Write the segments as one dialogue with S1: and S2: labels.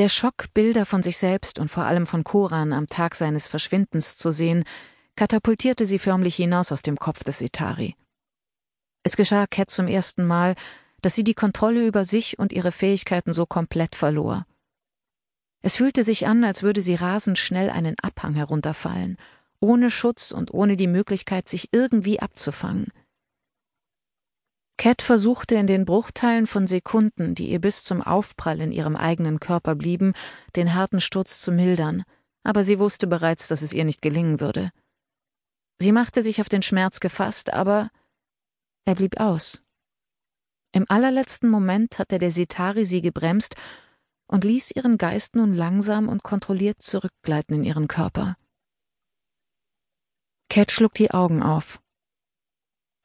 S1: Der Schock, Bilder von sich selbst und vor allem von Koran am Tag seines Verschwindens zu sehen, katapultierte sie förmlich hinaus aus dem Kopf des Itari. Es geschah Cat zum ersten Mal, dass sie die Kontrolle über sich und ihre Fähigkeiten so komplett verlor. Es fühlte sich an, als würde sie rasend schnell einen Abhang herunterfallen, ohne Schutz und ohne die Möglichkeit, sich irgendwie abzufangen. Cat versuchte in den Bruchteilen von Sekunden, die ihr bis zum Aufprall in ihrem eigenen Körper blieben, den harten Sturz zu mildern, aber sie wusste bereits, dass es ihr nicht gelingen würde. Sie machte sich auf den Schmerz gefasst, aber er blieb aus. Im allerletzten Moment hatte der Sitari sie gebremst und ließ ihren Geist nun langsam und kontrolliert zurückgleiten in ihren Körper. Cat schlug die Augen auf.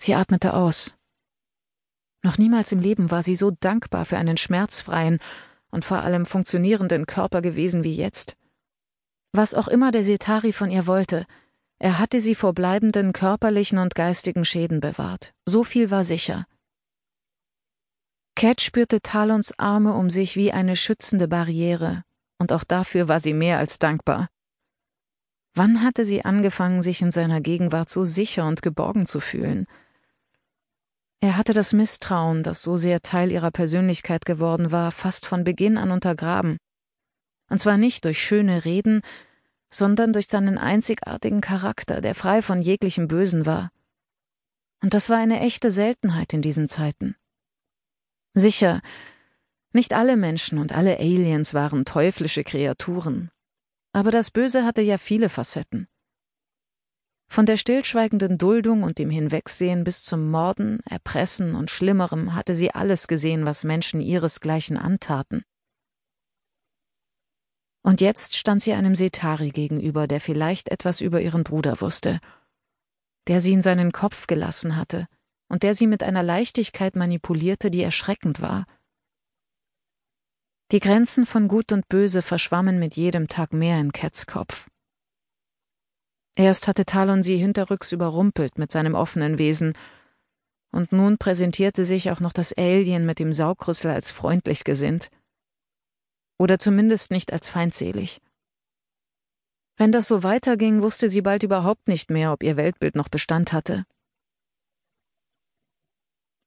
S1: Sie atmete aus. Noch niemals im Leben war sie so dankbar für einen schmerzfreien und vor allem funktionierenden Körper gewesen wie jetzt. Was auch immer der Setari von ihr wollte, er hatte sie vor bleibenden körperlichen und geistigen Schäden bewahrt. So viel war sicher. Cat spürte Talons Arme um sich wie eine schützende Barriere, und auch dafür war sie mehr als dankbar. Wann hatte sie angefangen, sich in seiner Gegenwart so sicher und geborgen zu fühlen? Er hatte das Misstrauen, das so sehr Teil ihrer Persönlichkeit geworden war, fast von Beginn an untergraben. Und zwar nicht durch schöne Reden, sondern durch seinen einzigartigen Charakter, der frei von jeglichem Bösen war. Und das war eine echte Seltenheit in diesen Zeiten. Sicher, nicht alle Menschen und alle Aliens waren teuflische Kreaturen, aber das Böse hatte ja viele Facetten. Von der stillschweigenden Duldung und dem Hinwegsehen bis zum Morden, Erpressen und Schlimmerem hatte sie alles gesehen, was Menschen ihresgleichen antaten. Und jetzt stand sie einem Setari gegenüber, der vielleicht etwas über ihren Bruder wusste, der sie in seinen Kopf gelassen hatte, und der sie mit einer Leichtigkeit manipulierte, die erschreckend war. Die Grenzen von Gut und Böse verschwammen mit jedem Tag mehr in Cats Kopf. Erst hatte Talon sie hinterrücks überrumpelt mit seinem offenen Wesen, und nun präsentierte sich auch noch das Alien mit dem Saugrüssel als freundlich gesinnt. Oder zumindest nicht als feindselig. Wenn das so weiterging, wusste sie bald überhaupt nicht mehr, ob ihr Weltbild noch Bestand hatte.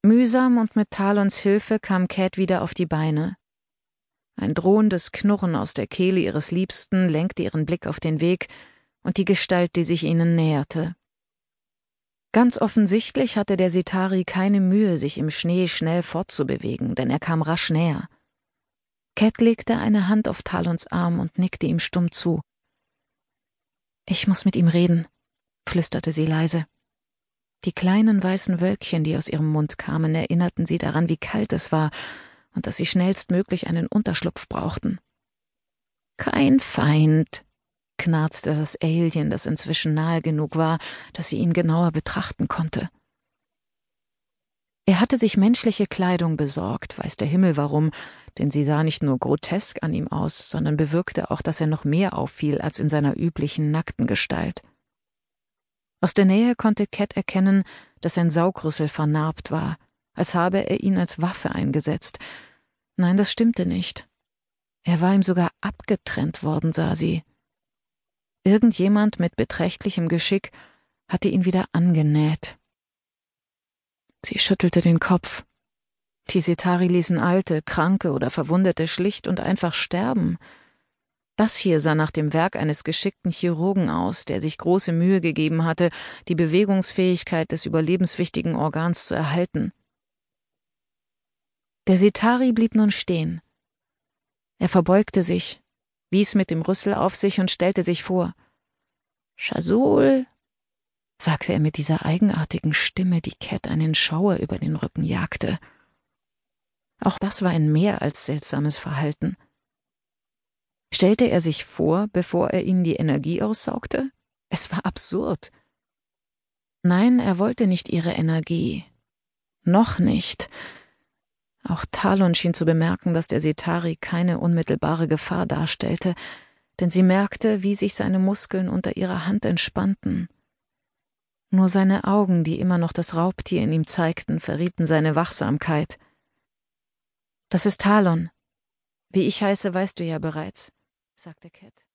S1: Mühsam und mit Talons Hilfe kam Cat wieder auf die Beine. Ein drohendes Knurren aus der Kehle ihres Liebsten lenkte ihren Blick auf den Weg und die Gestalt, die sich ihnen näherte. Ganz offensichtlich hatte der Sitari keine Mühe, sich im Schnee schnell fortzubewegen, denn er kam rasch näher. Cat legte eine Hand auf Talons Arm und nickte ihm stumm zu. Ich muss mit ihm reden, flüsterte sie leise. Die kleinen weißen Wölkchen, die aus ihrem Mund kamen, erinnerten sie daran, wie kalt es war und dass sie schnellstmöglich einen Unterschlupf brauchten. Kein Feind, knarzte das Alien, das inzwischen nahe genug war, dass sie ihn genauer betrachten konnte. Er hatte sich menschliche Kleidung besorgt, weiß der Himmel warum, denn sie sah nicht nur grotesk an ihm aus, sondern bewirkte auch, dass er noch mehr auffiel als in seiner üblichen nackten Gestalt. Aus der Nähe konnte Cat erkennen, dass sein Saugrüssel vernarbt war, als habe er ihn als Waffe eingesetzt. Nein, das stimmte nicht. Er war ihm sogar abgetrennt worden, sah sie. Irgendjemand mit beträchtlichem Geschick hatte ihn wieder angenäht. Sie schüttelte den Kopf. Die Sitari ließen Alte, Kranke oder Verwundete schlicht und einfach sterben, das hier sah nach dem Werk eines geschickten Chirurgen aus, der sich große Mühe gegeben hatte, die Bewegungsfähigkeit des überlebenswichtigen Organs zu erhalten. Der Sitari blieb nun stehen. Er verbeugte sich, wies mit dem Rüssel auf sich und stellte sich vor. Chasul, sagte er mit dieser eigenartigen Stimme, die Cat einen Schauer über den Rücken jagte. Auch das war ein mehr als seltsames Verhalten. Stellte er sich vor, bevor er ihnen die Energie aussaugte? Es war absurd. Nein, er wollte nicht ihre Energie. Noch nicht. Auch Talon schien zu bemerken, dass der Setari keine unmittelbare Gefahr darstellte, denn sie merkte, wie sich seine Muskeln unter ihrer Hand entspannten. Nur seine Augen, die immer noch das Raubtier in ihm zeigten, verrieten seine Wachsamkeit. Das ist Talon, Wie ich heiße, weißt du ja bereits, sagte Cat.